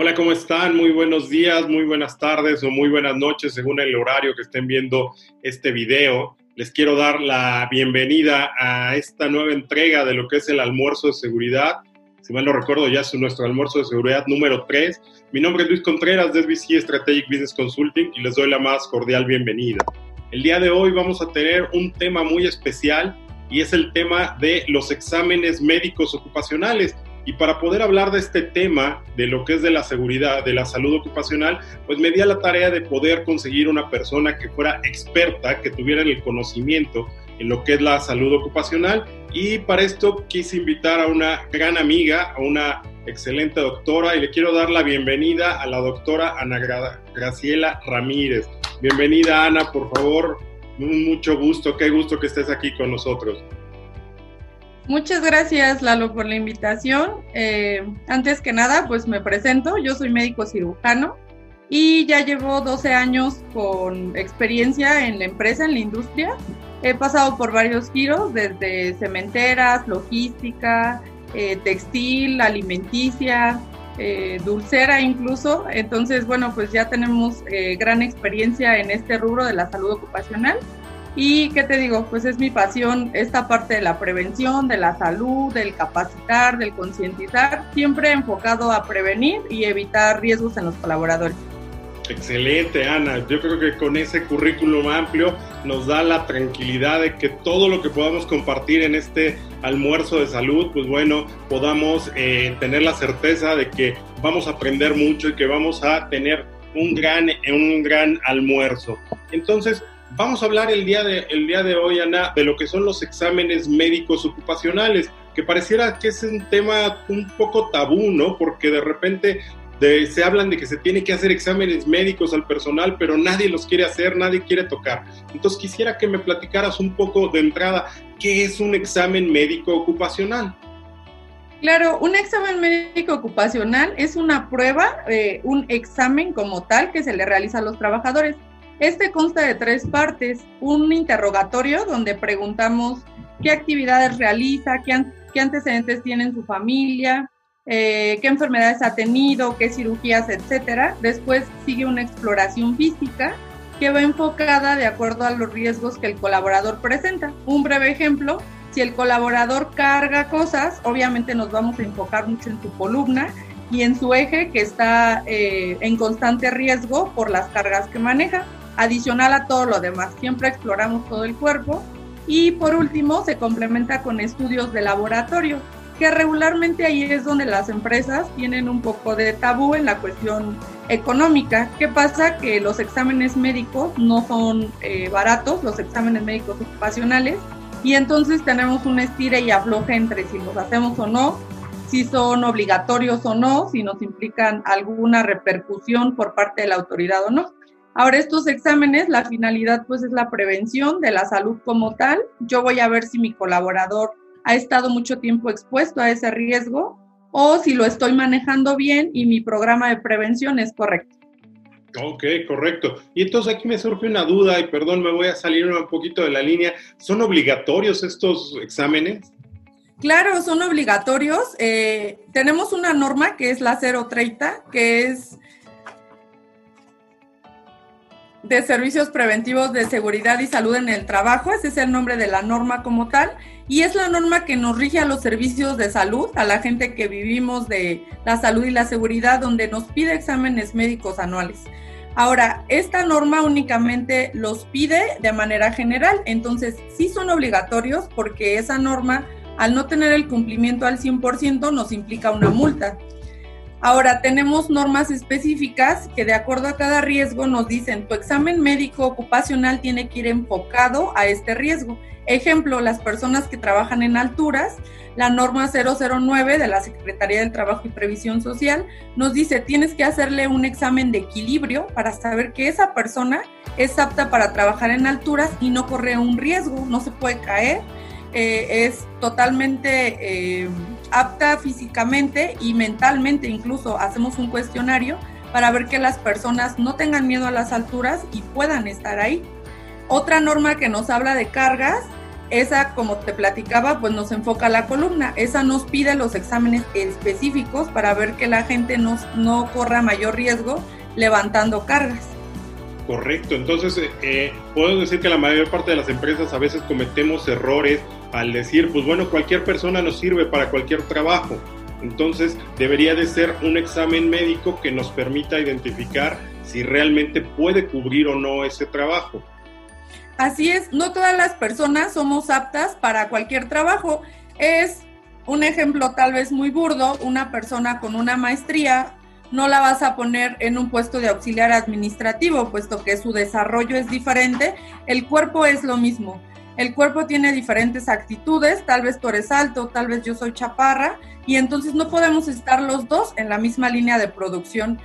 Hola, ¿cómo están? Muy buenos días, muy buenas tardes o muy buenas noches según el horario que estén viendo este video. Les quiero dar la bienvenida a esta nueva entrega de lo que es el almuerzo de seguridad. Si mal no recuerdo, ya es nuestro almuerzo de seguridad número 3. Mi nombre es Luis Contreras de SBC Strategic Business Consulting y les doy la más cordial bienvenida. El día de hoy vamos a tener un tema muy especial y es el tema de los exámenes médicos ocupacionales. Y para poder hablar de este tema, de lo que es de la seguridad, de la salud ocupacional, pues me di a la tarea de poder conseguir una persona que fuera experta, que tuviera el conocimiento en lo que es la salud ocupacional. Y para esto quise invitar a una gran amiga, a una excelente doctora, y le quiero dar la bienvenida a la doctora Ana Graciela Ramírez. Bienvenida Ana, por favor, mucho gusto, qué gusto que estés aquí con nosotros. Muchas gracias, Lalo, por la invitación. Eh, antes que nada, pues me presento. Yo soy médico cirujano y ya llevo 12 años con experiencia en la empresa, en la industria. He pasado por varios giros, desde cementeras, logística, eh, textil, alimenticia, eh, dulcera incluso. Entonces, bueno, pues ya tenemos gran experiencia en este rubro de la salud ocupacional. Y qué te digo, pues es mi pasión esta parte de la prevención, de la salud, del capacitar, del concientizar, siempre enfocado a prevenir y evitar riesgos en los colaboradores. Excelente, Ana. Yo creo que con ese currículum amplio nos da la tranquilidad de que todo lo que podamos compartir en este almuerzo de salud, pues bueno, podamos eh, tener la certeza de que vamos a aprender mucho y que vamos a tener un gran, un gran almuerzo. Entonces, Vamos a hablar el día, de, el día de hoy, Ana, de lo que son los exámenes médicos ocupacionales, que pareciera que es un tema un poco tabú, ¿no? Porque de repente se hablan de que se tiene que hacer exámenes médicos al personal, pero nadie los quiere hacer, nadie quiere tocar. Entonces quisiera que me platicaras un poco de entrada, ¿qué es un examen médico ocupacional? Claro, un examen médico ocupacional es una prueba, eh, un examen como tal que se le realiza a los trabajadores. Este consta de tres partes. Un interrogatorio donde preguntamos qué actividades realiza, qué, antecedentes tiene en su familia, eh, qué enfermedades ha tenido, qué cirugías, etcétera. Después sigue una exploración física que va enfocada de acuerdo a los riesgos que el colaborador presenta. Un breve ejemplo, si el colaborador carga cosas, obviamente nos vamos a enfocar mucho en su columna y en su eje que está eh, en constante riesgo por las cargas que maneja adicional a todo lo demás. Siempre exploramos todo el cuerpo y por último se complementa con estudios de laboratorio, que regularmente ahí es donde las empresas tienen un poco de tabú en la cuestión económica. ¿Qué pasa? Que los exámenes médicos no son eh, baratos, los exámenes médicos ocupacionales, y entonces tenemos un estire y afloje entre si los hacemos o no, si son obligatorios o no, si nos implican alguna repercusión por parte de la autoridad o no. Ahora estos exámenes, la finalidad pues es la prevención de la salud como tal. Yo voy a ver si mi colaborador ha estado mucho tiempo expuesto a ese riesgo o si lo estoy manejando bien y mi programa de prevención es correcto. Ok, correcto. Y entonces aquí me surge una duda y perdón, me voy a salir un poquito de la línea. ¿Son obligatorios estos exámenes? Claro, son obligatorios. Eh, tenemos una norma que es la 030, que es de Servicios Preventivos de Seguridad y Salud en el Trabajo, ese es el nombre de la norma como tal, y es la norma que nos rige a los servicios de salud, a la gente que vivimos de la salud y la seguridad, donde nos pide exámenes médicos anuales. Ahora, esta norma únicamente los pide de manera general, entonces sí son obligatorios porque esa norma, al no tener el cumplimiento al 100%, nos implica una multa. Ahora, tenemos normas específicas que de acuerdo a cada riesgo nos dicen, tu examen médico ocupacional tiene que ir enfocado a este riesgo. Ejemplo, las personas que trabajan en alturas, la norma 009 de la Secretaría del Trabajo y Previsión Social nos dice, tienes que hacerle un examen de equilibrio para saber que esa persona es apta para trabajar en alturas y no corre un riesgo, no se puede caer, eh, es totalmente... Eh, apta físicamente y mentalmente, incluso hacemos un cuestionario para ver que las personas no tengan miedo a las alturas y puedan estar ahí. Otra norma que nos habla de cargas esa, como te platicaba, pues nos enfoca la columna. Esa nos pide los exámenes específicos para ver que la gente no, no corra mayor riesgo levantando cargas. Correcto, entonces eh, puedo decir que la mayor parte de las empresas a veces cometemos errores al decir, pues bueno, cualquier persona nos sirve para cualquier trabajo. Entonces debería de ser un examen médico que nos permita identificar si realmente puede cubrir o no ese trabajo. Así es, no todas las personas somos aptas para cualquier trabajo. Es un ejemplo tal vez muy burdo, una persona con una maestría no la vas a poner en un puesto de auxiliar administrativo, puesto que su desarrollo es diferente, el cuerpo es lo mismo. El cuerpo tiene diferentes actitudes, tal vez tú eres alto, tal vez yo soy chaparra, y entonces no podemos estar los dos en la misma línea de producción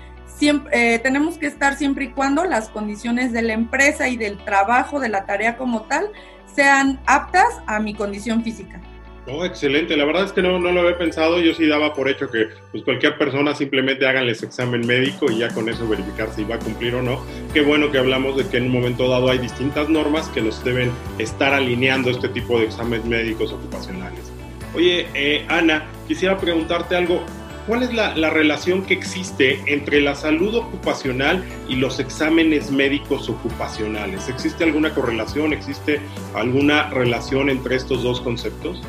eh, tenemos que estar siempre y cuando las condiciones de la empresa y del trabajo, de la tarea como tal, sean aptas a mi condición física. Oh, excelente. La verdad es que no, no lo había pensado. Yo sí daba por hecho que pues, cualquier persona simplemente háganles examen médico y ya con eso verificar si va a cumplir o no. Qué bueno que hablamos de que en un momento dado hay distintas normas que nos deben estar alineando este tipo de exámenes médicos ocupacionales. Oye, eh, Ana, quisiera preguntarte algo. ¿Cuál es la, relación que existe entre la salud ocupacional y los exámenes médicos ocupacionales? ¿Existe alguna correlación? ¿Existe alguna relación entre estos dos conceptos?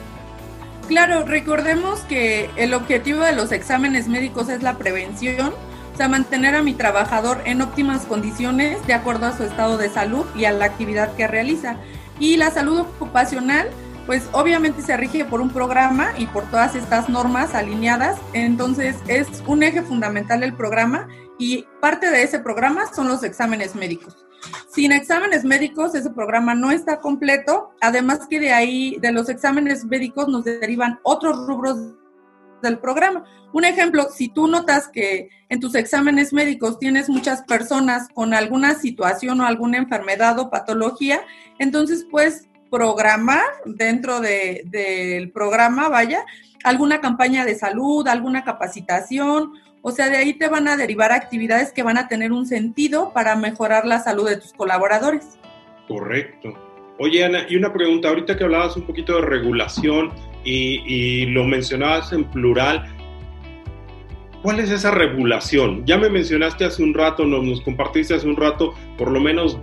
Claro, recordemos que el objetivo de los exámenes médicos es la prevención, o sea, mantener a mi trabajador en óptimas condiciones de acuerdo a su estado de salud y a la actividad que realiza. Y la salud ocupacional pues obviamente se rige por un programa y por todas estas normas alineadas. Entonces es un eje fundamental del programa y parte de ese programa son los exámenes médicos. Sin exámenes médicos ese programa no está completo, además que de ahí, de los exámenes médicos nos derivan otros rubros del programa. Un ejemplo, si tú notas que en tus exámenes médicos tienes muchas personas con alguna situación o alguna enfermedad o patología, entonces pues programar dentro del programa, vaya, alguna campaña de salud, alguna capacitación, o sea, de ahí te van a derivar actividades que van a tener un sentido para mejorar la salud de tus colaboradores. Correcto. Oye, Ana, y una pregunta, ahorita que hablabas un poquito de regulación y, lo mencionabas en plural, ¿Cuál es esa regulación? Ya me mencionaste hace un rato, nos, nos compartiste hace un rato por lo menos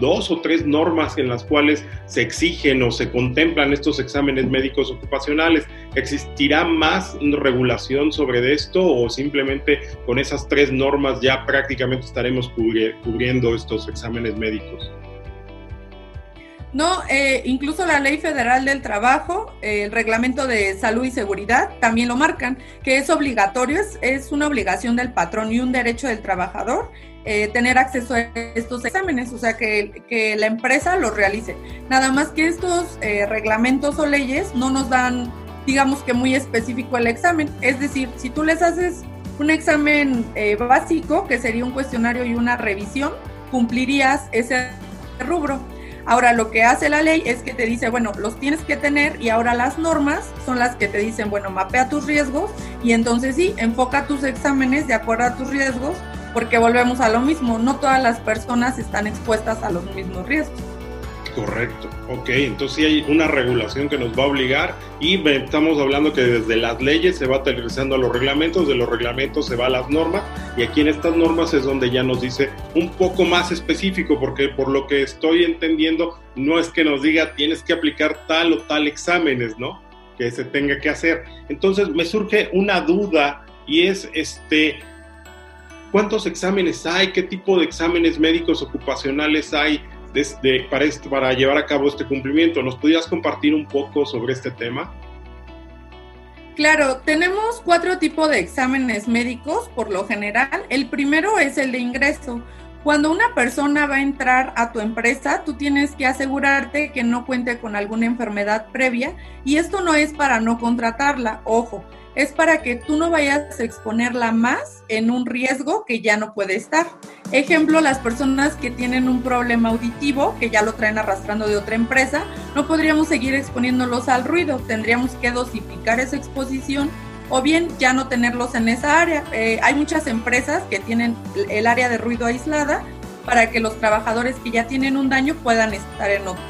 dos o tres normas en las cuales se exigen o se contemplan estos exámenes médicos ocupacionales. ¿Existirá más regulación sobre esto o simplemente con esas tres normas ya prácticamente estaremos cubriendo estos exámenes médicos? No, eh, incluso la Ley Federal del Trabajo, eh, el Reglamento de Salud y Seguridad también lo marcan, que es obligatorio, es, una obligación del patrón y un derecho del trabajador eh, tener acceso a estos exámenes, o sea, que, que la empresa los realice. Nada más que estos reglamentos o leyes no nos dan, digamos que muy específico el examen. Es decir, si tú les haces un examen básico, que sería un cuestionario y una revisión, cumplirías ese rubro Ahora lo que hace la ley es que te dice, bueno, los tienes que tener y ahora las normas son las que te dicen, bueno, mapea tus riesgos y entonces sí, enfoca tus exámenes de acuerdo a tus riesgos, porque volvemos a lo mismo, no todas las personas están expuestas a los mismos riesgos. Correcto, ok, entonces sí hay una regulación que nos va a obligar y estamos hablando que desde las leyes se va aterrizando a los reglamentos, de los reglamentos se va a las normas y aquí en estas normas es donde ya nos dice un poco más específico porque por lo que estoy entendiendo no es que nos diga tienes que aplicar tal o tal exámenes, ¿no? Que se tenga que hacer. Entonces me surge una duda y es este... ¿Cuántos exámenes hay? ¿Qué tipo de exámenes médicos ocupacionales hay? Para, para llevar a cabo este cumplimiento. ¿Nos podías compartir un poco sobre este tema? Claro, tenemos cuatro tipos de exámenes médicos por lo general. El primero es el de ingreso. Cuando una persona va a entrar a tu empresa, tú tienes que asegurarte que no cuente con alguna enfermedad previa y esto no es para no contratarla, ojo, es para que tú no vayas a exponerla más en un riesgo que ya no puede estar. Ejemplo, las personas que tienen un problema auditivo, que ya lo traen arrastrando de otra empresa, no podríamos seguir exponiéndolos al ruido, tendríamos que dosificar esa exposición o bien ya no tenerlos en esa área. Eh, hay muchas empresas que tienen el área de ruido aislada para que los trabajadores que ya tienen un daño puedan estar en otro.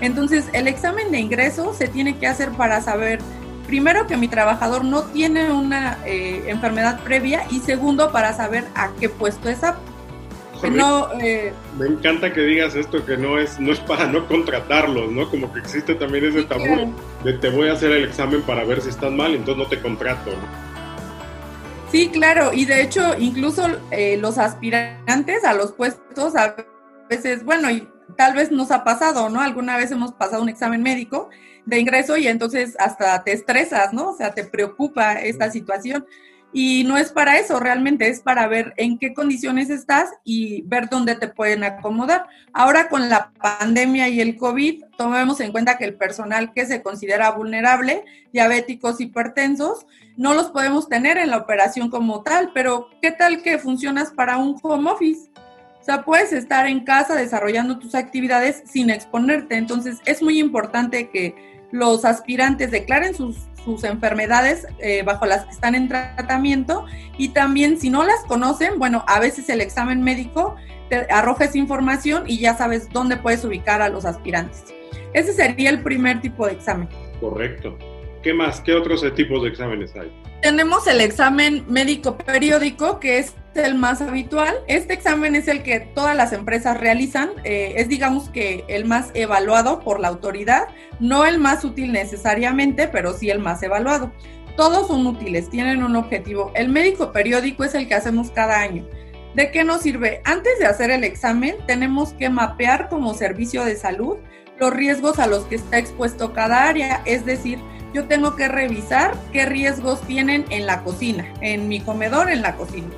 Entonces, el examen de ingreso se tiene que hacer para saber, primero, que mi trabajador no tiene una eh, enfermedad previa y segundo, para saber a qué puesto es apto. No, eh, me encanta que digas esto, que no es, no es para no contratarlos, ¿no? Como que existe también ese tabú de te voy a hacer el examen para ver si estás mal, entonces no te contrato, ¿no? Sí, claro, y de hecho incluso eh, los aspirantes a los puestos a veces, bueno, y tal vez nos ha pasado, ¿no? Alguna vez hemos pasado un examen médico de ingreso y entonces hasta te estresas, ¿no? O sea, te preocupa esta situación. Y no es para eso, realmente es para ver en qué condiciones estás y ver dónde te pueden acomodar. Ahora con la pandemia y el COVID, tomemos en cuenta que el personal que se considera vulnerable, diabéticos, hipertensos, no los podemos tener en la operación como tal, pero ¿qué tal que funcionas para un home office? O sea, puedes estar en casa desarrollando tus actividades sin exponerte. Entonces, es muy importante que los aspirantes declaren sus, enfermedades eh, bajo las que están en tratamiento y también si no las conocen, bueno, a veces el examen médico te arroja esa información y ya sabes dónde puedes ubicar a los aspirantes. Ese sería el primer tipo de examen. Correcto. ¿Qué más? ¿Qué otros tipos de exámenes hay? Tenemos el examen médico periódico, que es el más habitual. Este examen es el que todas las empresas realizan. Eh, es, digamos que, el más evaluado por la autoridad. No el más útil necesariamente, pero sí el más evaluado. Todos son útiles, tienen un objetivo. El médico periódico es el que hacemos cada año. ¿De qué nos sirve? Antes de hacer el examen, tenemos que mapear como servicio de salud los riesgos a los que está expuesto cada área, es decir, yo tengo que revisar qué riesgos tienen en la cocina, en mi comedor, en la cocina.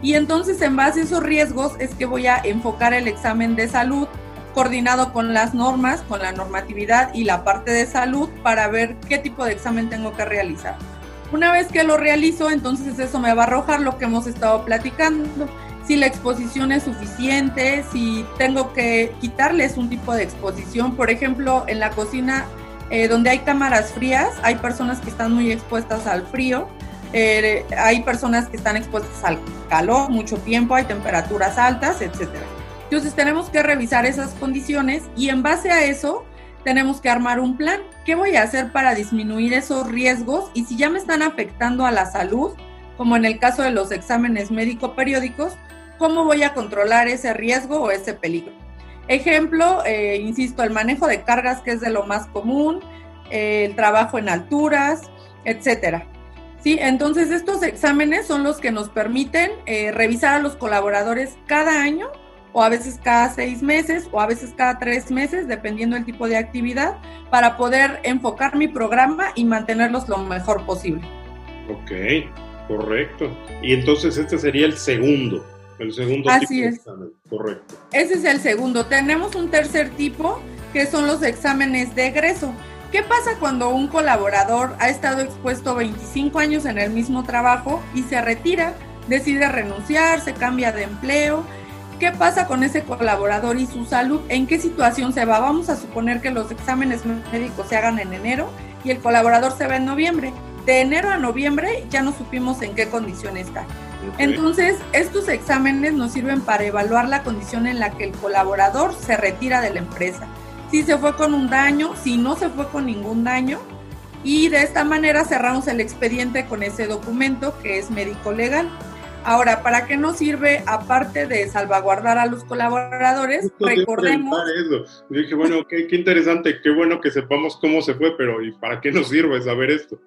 Y entonces en base a esos riesgos es que voy a enfocar el examen de salud coordinado con las normas, con la normatividad y la parte de salud para ver qué tipo de examen tengo que realizar. Una vez que lo realizo, entonces eso me va a arrojar lo que hemos estado platicando. Si la exposición es suficiente, si tengo que quitarles un tipo de exposición. Por ejemplo, en la cocina eh, donde hay cámaras frías, hay personas que están muy expuestas al frío, eh, hay personas que están expuestas al calor mucho tiempo, hay temperaturas altas, etc. Entonces tenemos que revisar esas condiciones y en base a eso tenemos que armar un plan. ¿Qué voy a hacer para disminuir esos riesgos? Y si ya me están afectando a la salud, como en el caso de los exámenes médico periódicos, ¿cómo voy a controlar ese riesgo o ese peligro? Ejemplo, eh, insisto, el manejo de cargas, que es de lo más común, eh, el trabajo en alturas, etcétera. Sí, entonces estos exámenes son los que nos permiten eh, revisar a los colaboradores cada año o a veces cada seis meses o a veces cada tres meses, dependiendo del tipo de actividad, para poder enfocar mi programa y mantenerlos lo mejor posible. Ok, correcto. Y entonces este sería el segundo. El segundo Así tipo es. de examen, correcto. Ese es el segundo. Tenemos un tercer tipo que son los exámenes de egreso. ¿Qué pasa cuando un colaborador ha estado expuesto 25 años en el mismo trabajo y se retira, decide renunciar, se cambia de empleo? ¿Qué pasa con ese colaborador y su salud? ¿En qué situación se va? Vamos a suponer que los exámenes médicos se hagan en enero y el colaborador se va en noviembre. De enero a noviembre ya no supimos en qué condición está. Entonces, estos exámenes nos sirven para evaluar la condición en la que el colaborador se retira de la empresa. Si se fue con un daño, si no se fue con ningún daño. Y de esta manera cerramos el expediente con ese documento que es médico legal. Ahora, ¿para qué nos sirve aparte de salvaguardar a los colaboradores? recordemos. dije, bueno, qué, qué interesante, qué bueno que sepamos cómo se fue, pero ¿y para qué nos sirve saber esto?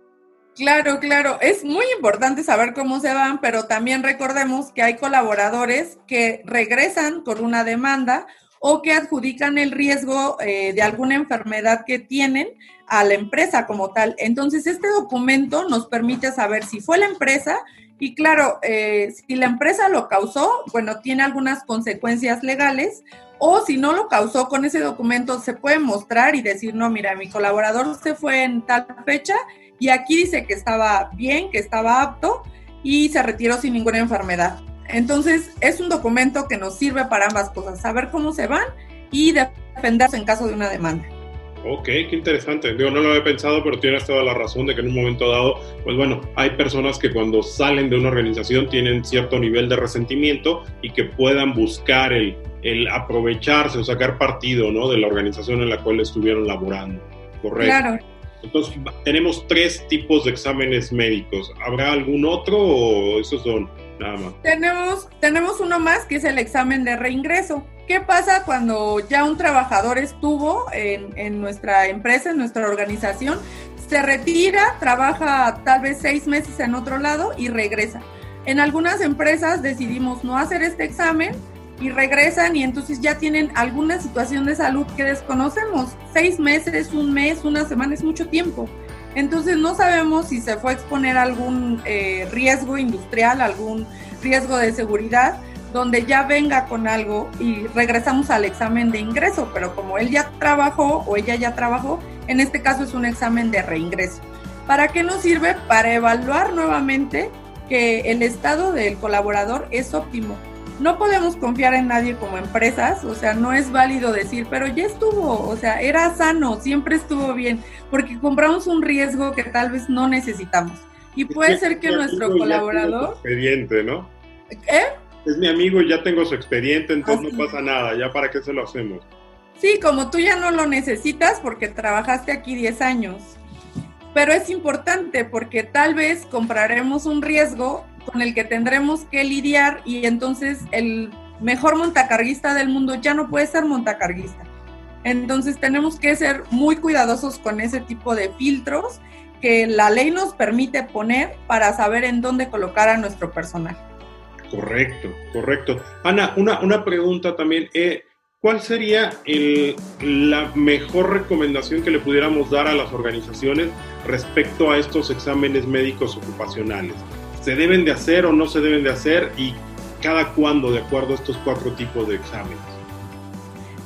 Claro, claro. Es muy importante saber cómo se van, pero también recordemos que hay colaboradores que regresan con una demanda o que adjudican el riesgo eh, de alguna enfermedad que tienen a la empresa como tal. Entonces, este documento nos permite saber si fue la empresa y claro, eh, si la empresa lo causó, bueno, tiene algunas consecuencias legales o si no lo causó con ese documento, se puede mostrar y decir, no, mira, mi colaborador se fue en tal fecha y aquí dice que estaba bien, que estaba apto y se retiró sin ninguna enfermedad. Entonces, es un documento que nos sirve para ambas cosas, saber cómo se van y defenderse en caso de una demanda. Ok, qué interesante. Digo, no lo había pensado, pero tienes toda la razón de que en un momento dado, pues bueno, hay personas que cuando salen de una organización tienen cierto nivel de resentimiento y que puedan buscar el, el aprovecharse o sacar partido ¿no? de la organización en la cual estuvieron laborando. Correcto. Claro. Entonces, tenemos tres tipos de exámenes médicos. ¿Habrá algún otro o esos son nada más? Tenemos, tenemos uno más que es el examen de reingreso. ¿Qué pasa cuando ya un trabajador estuvo en, en nuestra empresa, en nuestra organización, se retira, trabaja tal vez seis meses en otro lado y regresa? En algunas empresas decidimos no hacer este examen y regresan y entonces ya tienen alguna situación de salud que desconocemos. Seis meses, un mes, una semana es mucho tiempo. Entonces no sabemos si se fue a exponer algún eh, riesgo industrial, algún riesgo de seguridad, donde ya venga con algo y regresamos al examen de ingreso, pero como él ya trabajó o ella ya trabajó, en este caso es un examen de reingreso. ¿Para qué nos sirve? Para evaluar nuevamente que el estado del colaborador es óptimo no podemos confiar en nadie como empresas, o sea, no es válido decir, pero ya estuvo, o sea, era sano, siempre estuvo bien, porque compramos un riesgo que tal vez no necesitamos. Y puede ser que nuestro colaborador... Expediente, ¿no? ¿Eh? Es mi amigo y ya tengo su expediente, entonces no pasa nada, ya para qué se lo hacemos. Sí, como tú ya no lo necesitas porque trabajaste aquí 10 años. Pero es importante porque tal vez compraremos un riesgo con el que tendremos que lidiar y entonces el mejor montacarguista del mundo ya no puede ser montacarguista. Entonces tenemos que ser muy cuidadosos con ese tipo de filtros que la ley nos permite poner para saber en dónde colocar a nuestro personal. Correcto, correcto. Ana, una, una pregunta también. Eh, ¿Cuál sería la mejor recomendación que le pudiéramos dar a las organizaciones respecto a estos exámenes médicos ocupacionales? Se deben de hacer o no se deben de hacer y cada cuándo de acuerdo a estos cuatro tipos de exámenes?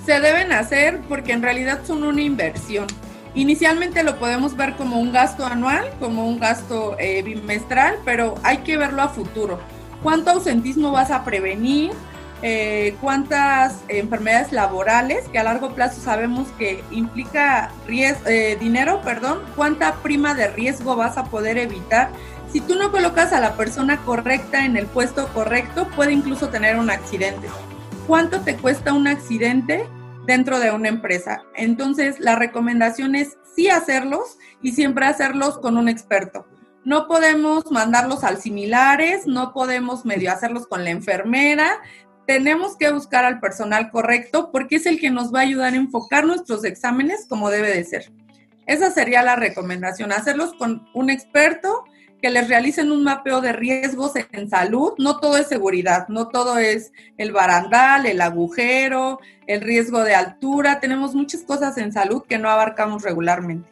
Se deben hacer porque en realidad son una inversión. Inicialmente lo podemos ver como un gasto anual, como un gasto eh, bimestral, pero hay que verlo a futuro. ¿Cuánto ausentismo vas a prevenir? Eh, cuántas enfermedades laborales, que a largo plazo sabemos que implica eh, dinero, perdón, cuánta prima de riesgo vas a poder evitar si tú no colocas a la persona correcta en el puesto correcto, puede incluso tener un accidente. ¿Cuánto te cuesta un accidente dentro de una empresa? Entonces, la recomendación es sí hacerlos y siempre hacerlos con un experto. No podemos mandarlos al similares, no podemos medio hacerlos con la enfermera. Tenemos que buscar al personal correcto porque es el que nos va a ayudar a enfocar nuestros exámenes como debe de ser. Esa sería la recomendación, hacerlos con un experto que les realicen un mapeo de riesgos en salud. No todo es seguridad, no todo es el barandal, el agujero, el riesgo de altura. Tenemos muchas cosas en salud que no abarcamos regularmente.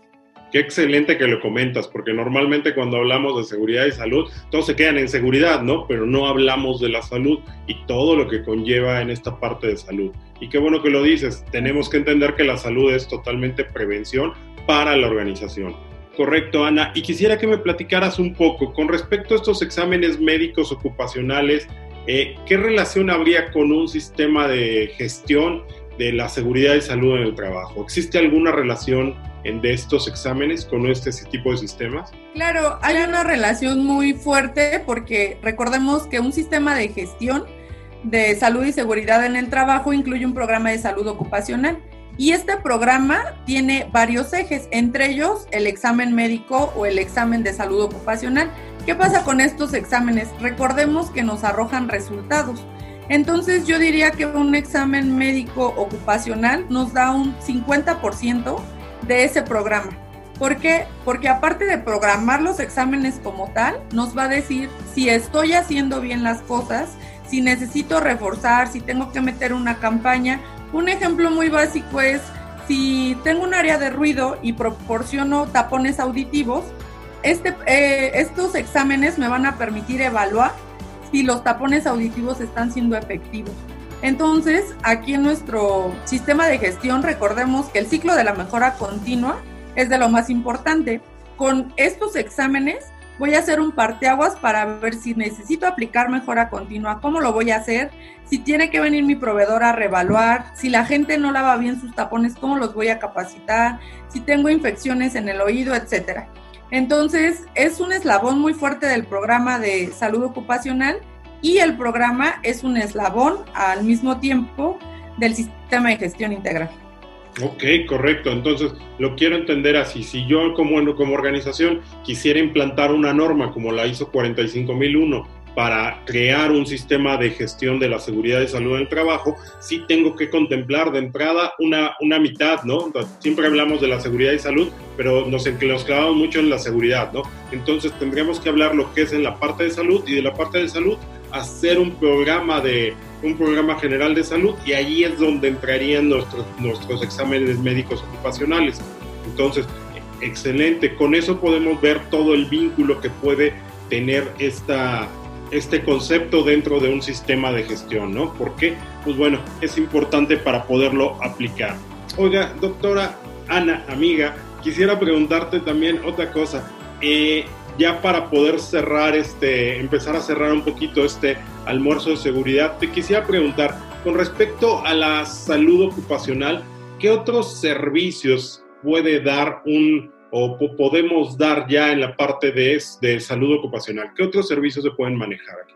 Qué excelente que lo comentas, porque normalmente cuando hablamos de seguridad y salud, todos se quedan en seguridad, ¿no? Pero no hablamos de la salud y todo lo que conlleva en esta parte de salud. Y qué bueno que lo dices, tenemos que entender que la salud es totalmente prevención para la organización. Correcto, Ana. Y quisiera que me platicaras un poco con respecto a estos exámenes médicos ocupacionales, eh, ¿qué relación habría con un sistema de gestión de la seguridad y salud en el trabajo? ¿Existe alguna relación de estos exámenes con este tipo de sistemas? Claro, hay una relación muy fuerte porque recordemos que un sistema de gestión de salud y seguridad en el trabajo incluye un programa de salud ocupacional. Y este programa tiene varios ejes, entre ellos el examen médico o el examen de salud ocupacional. ¿Qué pasa con estos exámenes? Recordemos que nos arrojan resultados. Entonces yo diría que un examen médico ocupacional nos da un 50% de ese programa. ¿Por qué? Porque aparte de programar los exámenes como tal, nos va a decir si estoy haciendo bien las cosas, si necesito reforzar, si tengo que meter una campaña un ejemplo muy básico es si tengo un área de ruido y proporciono tapones auditivos, este, eh, estos exámenes me van a permitir evaluar si los tapones auditivos están siendo efectivos. Entonces, aquí en nuestro sistema de gestión, recordemos que el ciclo de la mejora continua es de lo más importante. Con estos exámenes voy a hacer un parteaguas para ver si necesito aplicar mejora continua, cómo lo voy a hacer, si tiene que venir mi proveedor a revaluar, si la gente no lava bien sus tapones, cómo los voy a capacitar, si tengo infecciones en el oído, etcétera. Entonces, es un eslabón muy fuerte del programa de salud ocupacional y el programa es un eslabón al mismo tiempo del sistema de gestión integral. Ok, correcto. Entonces, lo quiero entender así. Si yo como, como organización quisiera implantar una norma como la ISO 45001 para crear un sistema de gestión de la seguridad y salud en el trabajo, sí tengo que contemplar de entrada una, una mitad, ¿no? Siempre hablamos de la seguridad y salud, pero nos, nos clavamos mucho en la seguridad, ¿no? Entonces tendríamos que hablar lo que es en la parte de salud y de la parte de salud hacer un programa de un programa general de salud y ahí es donde entrarían nuestros, nuestros exámenes médicos ocupacionales. Entonces, excelente, con eso podemos ver todo el vínculo que puede tener esta, este concepto dentro de un sistema de gestión, ¿no? Porque, pues bueno, es importante para poderlo aplicar. Oiga, doctora Ana, amiga, quisiera preguntarte también otra cosa. Eh, ya para poder cerrar este, empezar a cerrar un poquito este almuerzo de seguridad, te quisiera preguntar, con respecto a la salud ocupacional, ¿qué otros servicios puede dar un o podemos dar ya en la parte de, de salud ocupacional? ¿Qué otros servicios se pueden manejar aquí?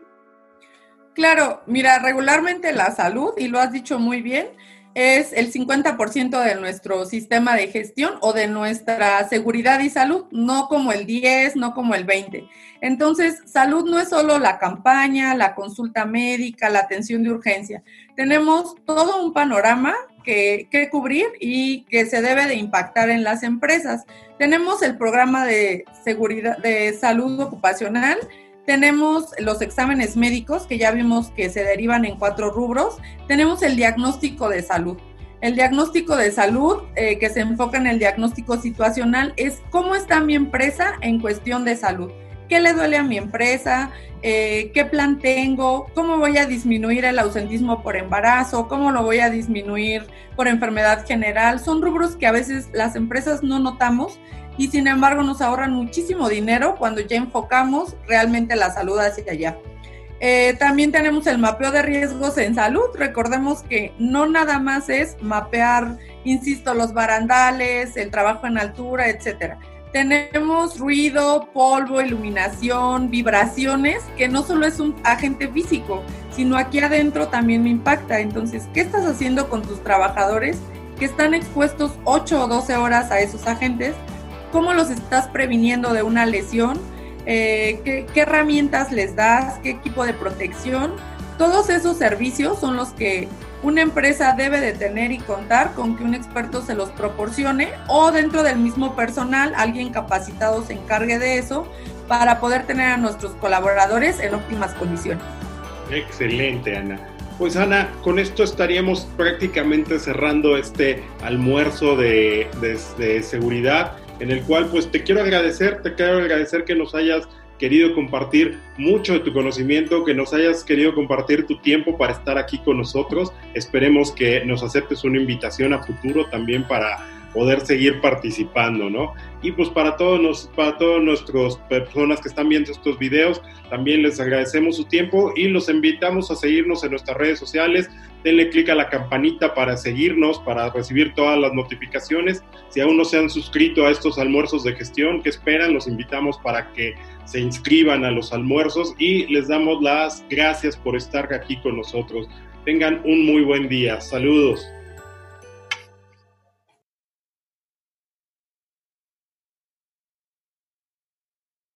Claro, mira, regularmente la salud, y lo has dicho muy bien, es el 50% de nuestro sistema de gestión o de nuestra seguridad y salud, no como el 10, no como el 20. Entonces, salud no es solo la campaña, la consulta médica, la atención de urgencia. Tenemos todo un panorama que, que cubrir y que se debe de impactar en las empresas. Tenemos el programa de seguridad de salud ocupacional, tenemos los exámenes médicos, que ya vimos que se derivan en cuatro rubros. Tenemos el diagnóstico de salud. El diagnóstico de salud, eh, que se enfoca en el diagnóstico situacional, es cómo está mi empresa en cuestión de salud. ¿Qué le duele a mi empresa? Eh, ¿Qué plan tengo? ¿Cómo voy a disminuir el ausentismo por embarazo? ¿Cómo lo voy a disminuir por enfermedad general? Son rubros que a veces las empresas no notamos y sin embargo nos ahorran muchísimo dinero cuando ya enfocamos realmente la salud hacia allá. Eh, también tenemos el mapeo de riesgos en salud. Recordemos que no nada más es mapear, insisto, los barandales, el trabajo en altura, etcétera. Tenemos ruido, polvo, iluminación, vibraciones, que no solo es un agente físico, sino aquí adentro también me impacta. Entonces, ¿qué estás haciendo con tus trabajadores que están expuestos 8 o 12 horas a esos agentes? Cómo los estás previniendo de una lesión, eh, ¿qué, herramientas les das, qué equipo de protección. Todos esos servicios son los que una empresa debe de tener y contar con que un experto se los proporcione o dentro del mismo personal alguien capacitado se encargue de eso para poder tener a nuestros colaboradores en óptimas condiciones. Excelente, Ana. Pues Ana, con esto estaríamos prácticamente cerrando este almuerzo de, de seguridad en el cual pues te quiero agradecer, te quiero agradecer que nos hayas querido compartir mucho de tu conocimiento, que nos hayas querido compartir tu tiempo para estar aquí con nosotros. Esperemos que nos aceptes una invitación a futuro también para poder seguir participando, ¿no? Y pues para todos, nos, para todas nuestras personas que están viendo estos videos, también les agradecemos su tiempo y los invitamos a seguirnos en nuestras redes sociales. Denle clic a la campanita para seguirnos, para recibir todas las notificaciones. Si aún no se han suscrito a estos almuerzos de gestión, que esperan? Los invitamos para que se inscriban a los almuerzos y les damos las gracias por estar aquí con nosotros. Tengan un muy buen día. Saludos.